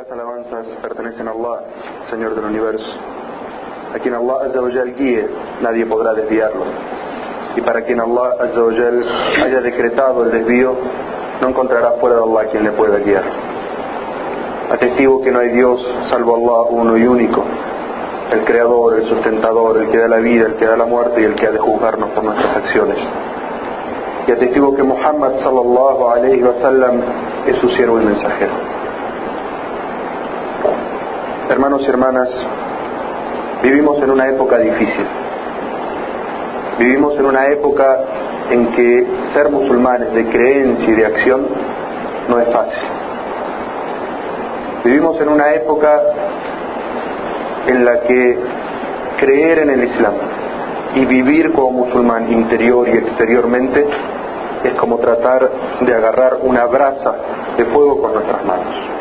las alabanzas pertenecen a Allah, Señor del universo. A quien Allah Azzawajal guíe, nadie podrá desviarlo. Y para quien Allah Azzawajal haya decretado el desvío, no encontrará fuera de Allah quien le pueda guiar. Atestigo que no hay Dios salvo Allah uno y único, el creador, el sustentador, el que da la vida, el que da la muerte y el que ha de juzgarnos por nuestras acciones. Y atestigo que Muhammad sallallahu alayhi wa sallam es su siervo y mensajero. Hermanos y hermanas, vivimos en una época difícil. Vivimos en una época en que ser musulmanes de creencia y de acción no es fácil. Vivimos en una época en la que creer en el Islam y vivir como musulmán interior y exteriormente es como tratar de agarrar una brasa de fuego con nuestras manos.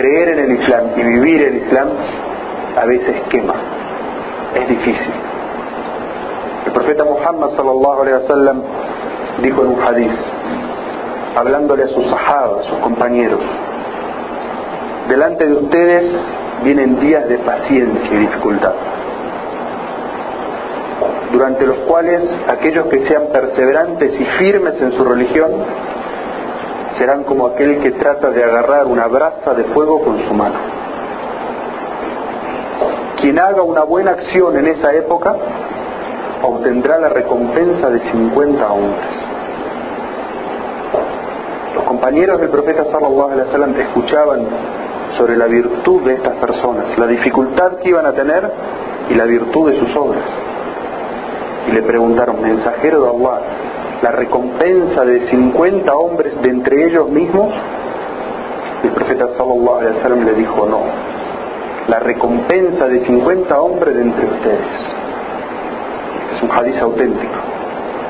Creer en el Islam y vivir el Islam a veces quema, es difícil. El profeta Muhammad dijo en un hadiz, hablándole a sus sahabas, a sus compañeros, delante de ustedes vienen días de paciencia y dificultad, durante los cuales aquellos que sean perseverantes y firmes en su religión serán como aquel que trata de agarrar una brasa de fuego con su mano. Quien haga una buena acción en esa época obtendrá la recompensa de 50 hombres. Los compañeros del profeta sallallahu alaihi wasallam escuchaban sobre la virtud de estas personas, la dificultad que iban a tener y la virtud de sus obras. Y le preguntaron, mensajero de Allah, la recompensa de 50 hombres de entre ellos mismos? El profeta sallallahu alaihi wasallam le dijo, no, la recompensa de 50 hombres de entre ustedes. Es un hadiz auténtico.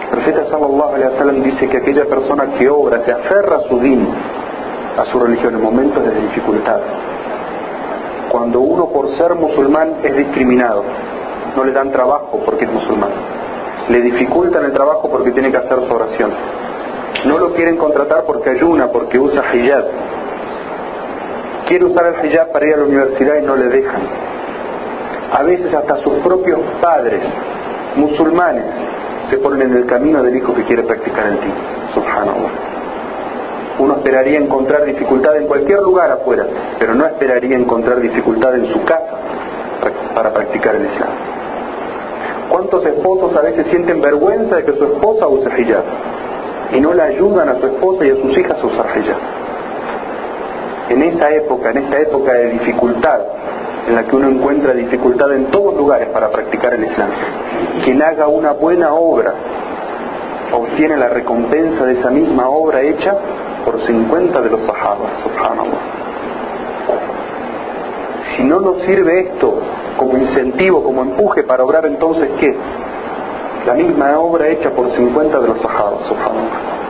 El profeta sallallahu alaihi wasallam dice que aquella persona que obra, se aferra a su din, a su religión en momentos de dificultad, cuando uno por ser musulmán es discriminado, no le dan trabajo porque es musulmán, le dificultan el trabajo porque tiene que hacer su oración, no lo quieren contratar porque ayuna, porque usa hijab, quiere usar el hijab para ir a la universidad y no le dejan. A veces hasta sus propios padres, musulmanes, se ponen en el camino del hijo que quiere practicar el din. Subhanallah. Uno esperaría encontrar dificultad en cualquier lugar afuera, pero no esperaría encontrar dificultad en su casa para practicar el Islam. ¿Cuántos esposos a veces sienten vergüenza de que su esposa use hijab y no le ayudan a su esposa y a sus hijas a usar hijab? En esa época, en esta época de dificultad, en la que uno encuentra dificultad en todos lugares para practicar el Islam, quien haga una buena obra obtiene la recompensa de esa misma obra hecha por 50 de los sahabas, subhanallah. Si no nos sirve esto como incentivo, como empuje para obrar, entonces ¿qué? La misma obra hecha por 50 de los subhanallah.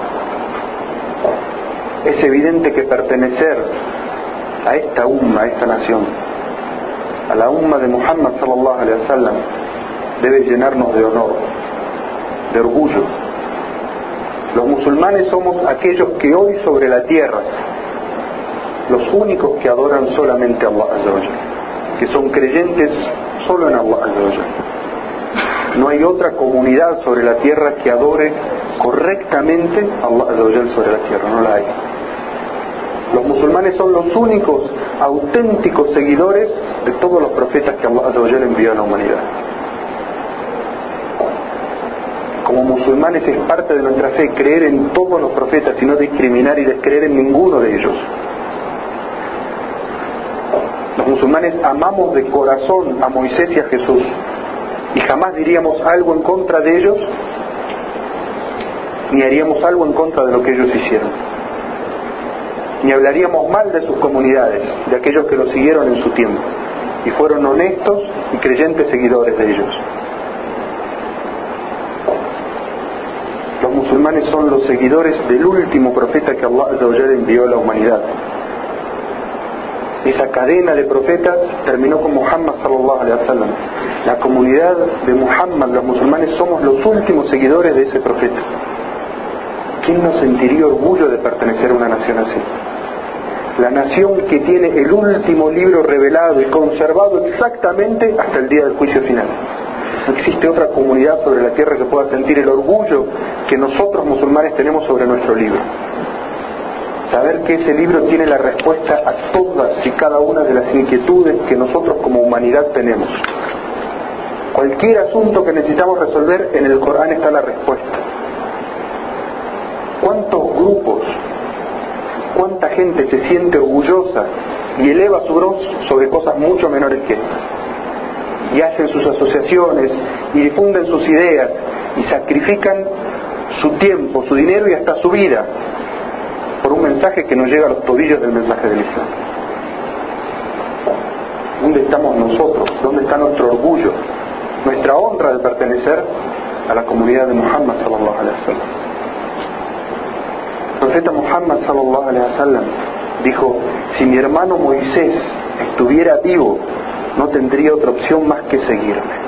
Es evidente que pertenecer a esta umma, a esta nación, a la umma de Muhammad sallallahu alaihi wasallam, debe llenarnos de honor, de orgullo. Los musulmanes somos aquellos que hoy sobre la tierra, los únicos que adoran solamente a Allah que son creyentes solo en Allah No hay otra comunidad sobre la tierra que adore correctamente a Allah sobre la tierra, no la hay. Los musulmanes son los únicos auténticos seguidores de todos los profetas que Allah envió a la humanidad. Como musulmanes es parte de nuestra fe creer en todos los profetas y no discriminar y descreer en ninguno de ellos. Los musulmanes amamos de corazón a Moisés y a Jesús y jamás diríamos algo en contra de ellos ni haríamos algo en contra de lo que ellos hicieron. Ni hablaríamos mal de sus comunidades, de aquellos que los siguieron en su tiempo y fueron honestos y creyentes seguidores de ellos. Los musulmanes son los seguidores del último profeta que Allah envió a la humanidad. Esa cadena de profetas terminó con Muhammad sallallahu alaihi wasallam. La comunidad de Muhammad, los musulmanes, somos los últimos seguidores de ese profeta. ¿Quién no sentiría orgullo de pertenecer a una nación así? la nación que tiene el último libro revelado y conservado exactamente hasta el día del juicio final. No existe otra comunidad sobre la tierra que pueda sentir el orgullo que nosotros musulmanes tenemos sobre nuestro libro. Saber que ese libro tiene la respuesta a todas y cada una de las inquietudes que nosotros como humanidad tenemos. Cualquier asunto que necesitamos resolver, en el Corán está la respuesta. ¿Cuántos grupos, cuánta gente se siente orgullosa y eleva su voz sobre cosas mucho menores que estas? Y hacen sus asociaciones y difunden sus ideas y sacrifican su tiempo, su dinero y hasta su vida mensaje que no llega a los tobillos del mensaje del Islam. ¿Dónde estamos nosotros? ¿Dónde está nuestro orgullo? Nuestra honra de pertenecer a la comunidad de Muhammad sallallahu alaihi wasallam. El profeta Muhammad sallallahu alaihi wasallam dijo, si mi hermano Moisés estuviera vivo, no tendría otra opción más que seguirme.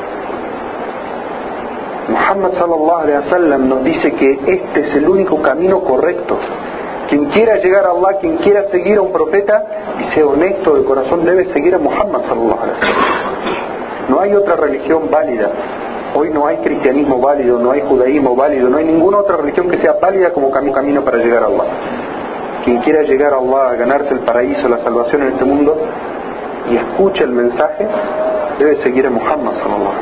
Muhammad sallallahu alaihi wasallam nos dice que este es el único camino correcto quien quiera llegar a Allah, quien quiera seguir a un profeta y sea honesto de corazón, debe seguir a Muhammad sallallahu. No hay otra religión válida. Hoy no hay cristianismo válido, no hay judaísmo válido, no hay ninguna otra religión que sea válida como camino para llegar a Allah. Quien quiera llegar a Allah, a ganarse el paraíso, la salvación en este mundo y escucha el mensaje, debe seguir a Muhammad sallallahu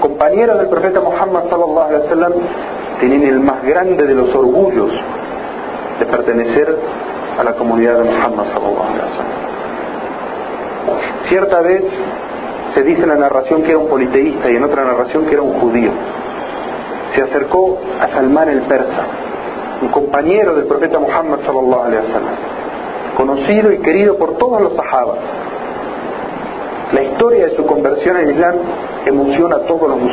compañeros del profeta Muhammad sallallahu alaihi wasallam tienen el más grande de los orgullos de pertenecer a la comunidad de Muhammad Cierta vez se dice en la narración que era un politeísta y en otra narración que era un judío. Se acercó a Salman el persa, un compañero del profeta Muhammad sallallahu conocido y querido por todos los sahabas. La historia de su conversión al Islam emociona a todos los musulmanes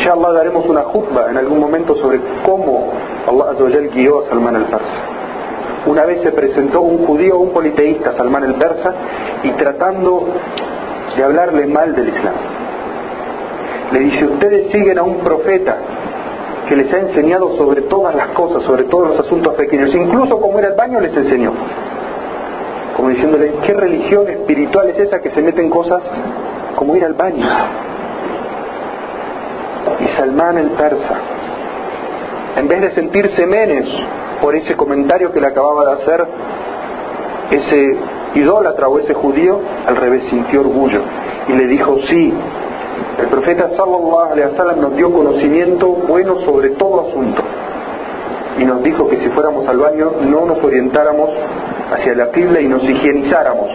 Inshallah daremos una jutba en algún momento sobre cómo Allah Azawajal guió a Salman el Persa. Una vez se presentó un judío, un politeísta, Salman el Persa, y tratando de hablarle mal del Islam. Le dice, ustedes siguen a un profeta que les ha enseñado sobre todas las cosas, sobre todos los asuntos pequeños, incluso como ir al baño les enseñó. Como diciéndole, ¿qué religión espiritual es esa que se mete en cosas como ir al baño? Y Salmán el persa, en vez de sentirse menos por ese comentario que le acababa de hacer ese idólatra o ese judío, al revés sintió orgullo y le dijo, sí, el profeta sallallahu alaihi wasallam nos dio conocimiento bueno sobre todo asunto y nos dijo que si fuéramos al baño no nos orientáramos hacia la pibla y nos higienizáramos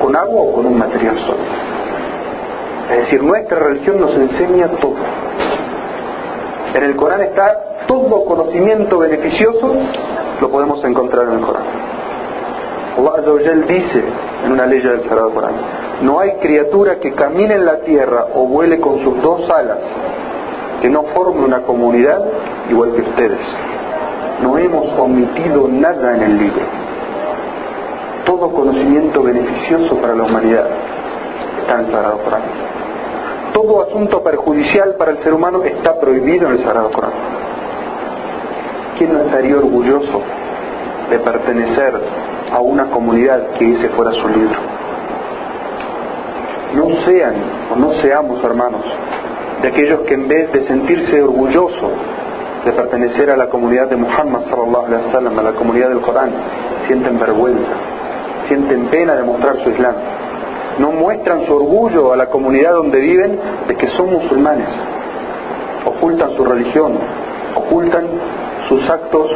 con agua o con un material sólido. Es decir, nuestra religión nos enseña todo. En el Corán está todo conocimiento beneficioso, lo podemos encontrar en el Corán. Allah dice en una ley del Sagrado Corán, no hay criatura que camine en la tierra o vuele con sus dos alas que no forme una comunidad igual que ustedes. No hemos omitido nada en el libro. Todo conocimiento beneficioso para la humanidad está en el Sagrado Corán todo asunto perjudicial para el ser humano está prohibido en el Sagrado Corán. ¿Quién no estaría orgulloso de pertenecer a una comunidad que ese fuera su libro? No sean o no seamos, hermanos, de aquellos que en vez de sentirse orgullosos de pertenecer a la comunidad de Muhammad sallallahu alaihi wasallam, a la comunidad del Corán, sienten vergüenza, sienten pena de mostrar su Islam no muestran su orgullo a la comunidad donde viven de que son musulmanes. Ocultan su religión, ocultan sus actos,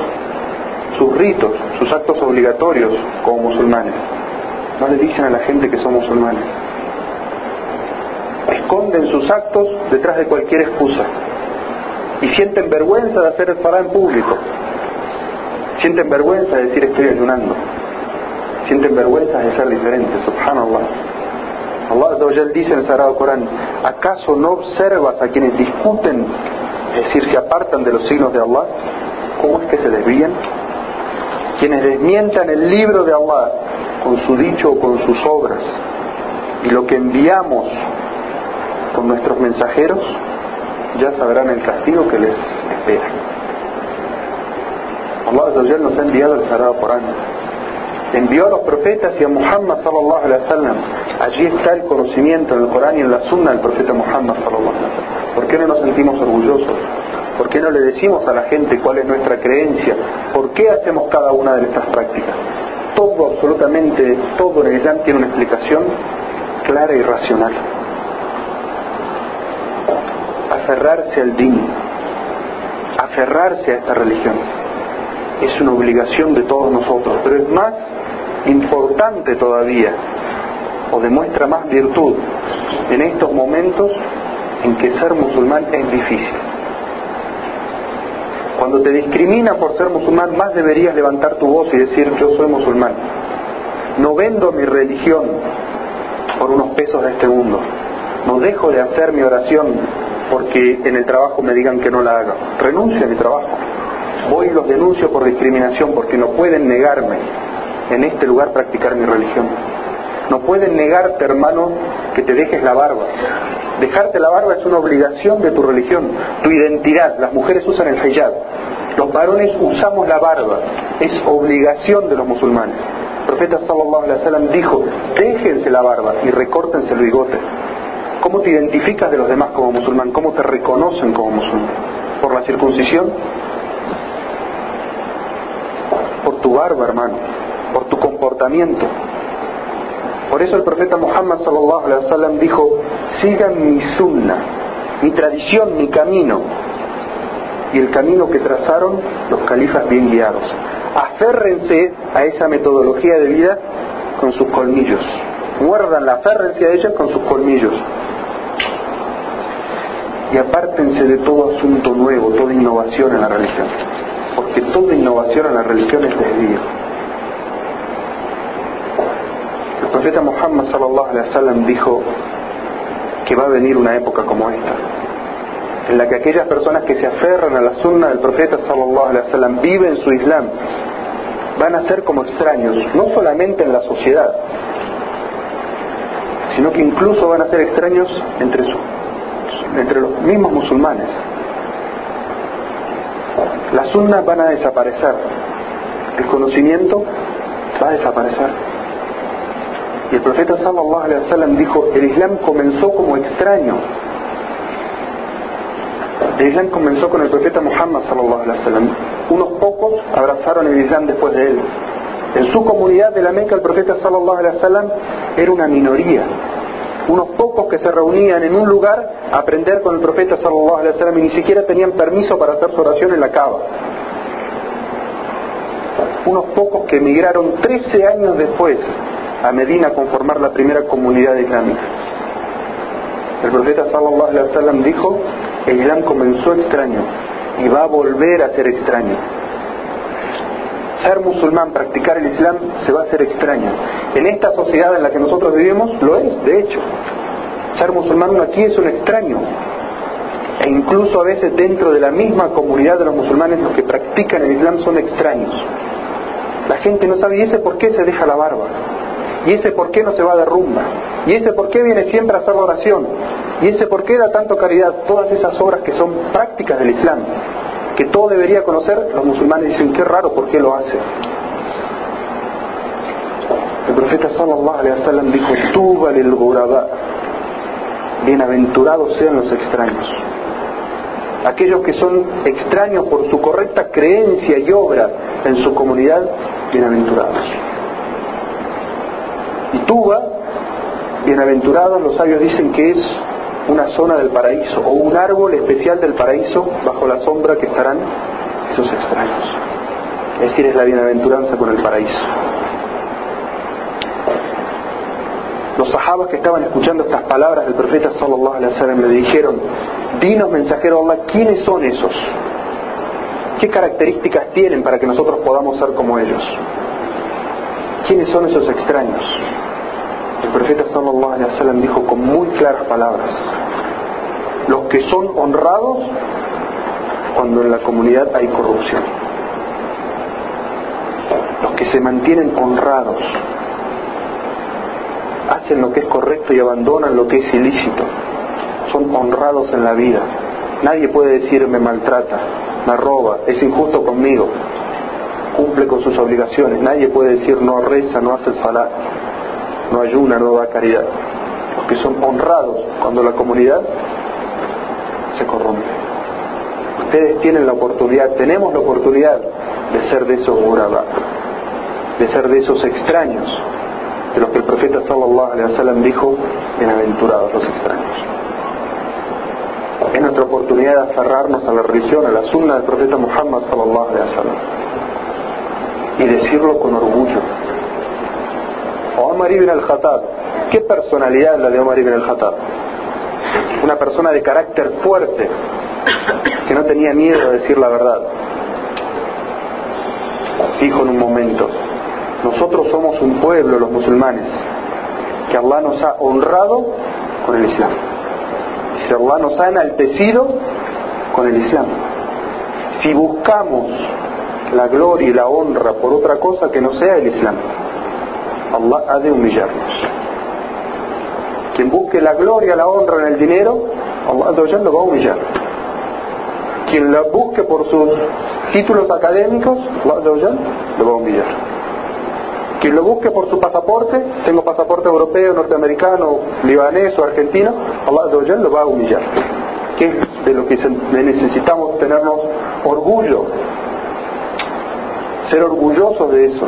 sus ritos, sus actos obligatorios como musulmanes. No le dicen a la gente que son musulmanes. Esconden sus actos detrás de cualquier excusa y sienten vergüenza de hacer el fará en público. Sienten vergüenza de decir estoy ayunando. Sienten vergüenza de ser diferentes, subhanallah. Allah dice en el Sagrado Corán, ¿acaso no observas a quienes discuten, es decir, se apartan de los signos de Allah? ¿Cómo es que se desvían? Quienes desmientan el libro de Allah con su dicho o con sus obras y lo que enviamos con nuestros mensajeros, ya sabrán el castigo que les espera. Allah nos ha enviado el Sagrado Corán. Envió a los profetas y a Muhammad sallallahu alaihi wasallam. Allí está el conocimiento en el Corán y en la Sunna del profeta Muhammad sallallahu alaihi wasallam. ¿Por qué no nos sentimos orgullosos? ¿Por qué no le decimos a la gente cuál es nuestra creencia? ¿Por qué hacemos cada una de estas prácticas? Todo, absolutamente todo en el Islam tiene una explicación clara y racional. Aferrarse al din, aferrarse a esta religión, es una obligación de todos nosotros, pero es más importante todavía, o demuestra más virtud en estos momentos en que ser musulmán es difícil. Cuando te discrimina por ser musulmán, más deberías levantar tu voz y decir yo soy musulmán. No vendo mi religión por unos pesos de este mundo. No dejo de hacer mi oración porque en el trabajo me digan que no la haga. Renuncio a mi trabajo. Voy y los denuncio por discriminación porque no pueden negarme en este lugar practicar mi religión. No pueden negarte, hermano, que te dejes la barba. Dejarte la barba es una obligación de tu religión, tu identidad. Las mujeres usan el hijab, los varones usamos la barba. Es obligación de los musulmanes. El profeta sallallahu alaihi wasallam dijo, déjense la barba y recórtense el bigote. ¿Cómo te identificas de los demás como musulmán? ¿Cómo te reconocen como musulmán? ¿Por la circuncisión? Por tu barba, hermano. Por tu comportamiento. Por eso el profeta Muhammad sallallahu alaihi wasallam dijo, sigan mi sunna, mi tradición, mi camino y el camino que trazaron los califas bien guiados. Aférrense a esa metodología de vida con sus colmillos. Muerdan la aférrense a ella con sus colmillos. Y apártense de todo asunto nuevo, toda innovación en la religión. Porque toda innovación en la religión es desvío. El profeta Muhammad sallallahu alaihi wasallam dijo que va a venir una época como esta, en la que aquellas personas que se aferran a la sunna del profeta sallallahu alaihi wasallam viven su islam, van a ser como extraños, no solamente en la sociedad, sino que incluso van a ser extraños entre, entre los mismos musulmanes. Las sunnas van a desaparecer, el conocimiento va a desaparecer. Y el profeta sallallahu alaihi wasallam dijo, el Islam comenzó como extraño. El Islam comenzó con el profeta Muhammad sallallahu alaihi wasallam. Unos pocos abrazaron el Islam después de él. En su comunidad de la Meca el profeta sallallahu alaihi wasallam era una minoría. Unos pocos que se reunían en un lugar a aprender con el profeta sallallahu alaihi wasallam y ni siquiera tenían permiso para hacer su oración en la cava unos pocos que emigraron 13 años después a Medina conformar la primera comunidad islámica. El profeta sallallahu alaihi wasallam dijo, el Islam comenzó extraño y va a volver a ser extraño. Ser musulmán, practicar el Islam, se va a hacer extraño. En esta sociedad en la que nosotros vivimos, lo es, de hecho. Ser musulmán aquí es un extraño. E incluso a veces dentro de la misma comunidad de los musulmanes, los que practican el Islam son extraños. La gente no sabe, ¿y ese por qué se deja la barba? Y ese por qué no se va de rumba, y ese por qué viene siempre a hacer la oración, y ese por qué da tanto caridad, todas esas obras que son prácticas del Islam, que todo debería conocer, los musulmanes dicen, qué raro, ¿por qué lo hace? El profeta sallallahu alaihi wasallam dijo, tuba lil bienaventurados sean los extraños. Aquellos que son extraños por su correcta creencia y obra en su comunidad, bienaventurados. Bienaventurados, los sabios dicen que es una zona del paraíso o un árbol especial del paraíso bajo la sombra que estarán esos extraños. Es decir, es la bienaventuranza con el paraíso. Los sahabas que estaban escuchando estas palabras del profeta sallallahu alaihi wasallam le dijeron, dinos mensajero Allah, ¿quiénes son esos? ¿Qué características tienen para que nosotros podamos ser como ellos? ¿Quiénes son esos extraños? El profeta sallallahu alaihi wasallam dijo con muy claras palabras, los que son honrados cuando en la comunidad hay corrupción. Los que se mantienen honrados, hacen lo que es correcto y abandonan lo que es ilícito. Son honrados en la vida. Nadie puede decir me maltrata, me roba, es injusto conmigo. cumple con sus obligaciones. Nadie puede decir no reza, no hace el salat, no ayuna, no da caridad. Porque son honrados cuando la comunidad se corrompe. Ustedes tienen la oportunidad, tenemos la oportunidad de ser de esos murabá, de ser de esos extraños, de los que el profeta sallallahu alaihi wasallam dijo, bienaventurados los extraños. Es nuestra oportunidad de aferrarnos a la religión, a la sunna del profeta Muhammad sallallahu alaihi wasallam y decirlo con orgullo. Omar ibn al-Khattab, ¿qué personalidad es la de Omar ibn al-Khattab? Una persona de carácter fuerte, que no tenía miedo de decir la verdad. Dijo en un momento, nosotros somos un pueblo, los musulmanes, que Allah nos ha honrado con el Islam. Si Allah nos ha enaltecido con el Islam. Si buscamos la gloria y la honra por otra cosa que no sea el Islam, Allah ha de humillarnos. Quien busque la gloria, la honra en el dinero, Allah lo va a humillar. Quien la busque por sus títulos académicos, Allah lo va a humillar. Quien lo busque por su pasaporte, tengo pasaporte europeo, norteamericano, libanés o argentino, Allah lo va a humillar. ¿Qué es de lo que necesitamos tenernos orgullo? Ser orgullosos de eso,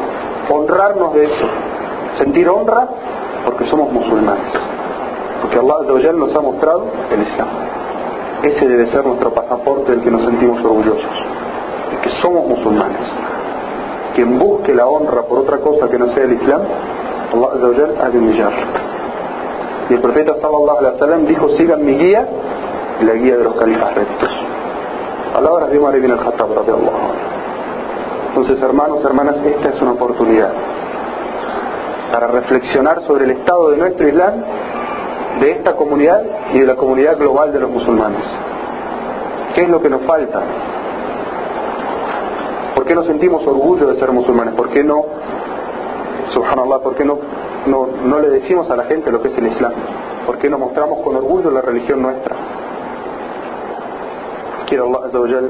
honrarnos de eso, sentir honra porque somos musulmanes, porque Allah nos ha mostrado el Islam. Ese debe ser nuestro pasaporte del que nos sentimos orgullosos, de que somos musulmanes. Quien busque la honra por otra cosa que no sea el Islam, Allah ha de humillar. Y el profeta sallallahu alaihi wasallam dijo, sigan mi guía y la guía de los califas rectos. Palabras de Umar ibn al-Khattab Entonces, hermanos, hermanas, esta es una oportunidad para reflexionar sobre el estado de nuestro Islam, de esta comunidad y de la comunidad global de los musulmanes. ¿Qué es lo que nos falta? ¿Por qué no sentimos orgullo de ser musulmanes? ¿Por qué no, subhanallah, por qué no, no, no le decimos a la gente lo que es el Islam? ¿Por qué no mostramos con orgullo la religión nuestra? Quiero Allah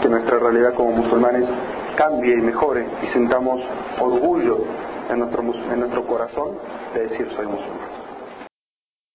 que nuestra realidad como musulmanes cambie y mejore y sintamos orgullo en nuestro, en nuestro corazón de decir soy musulmán.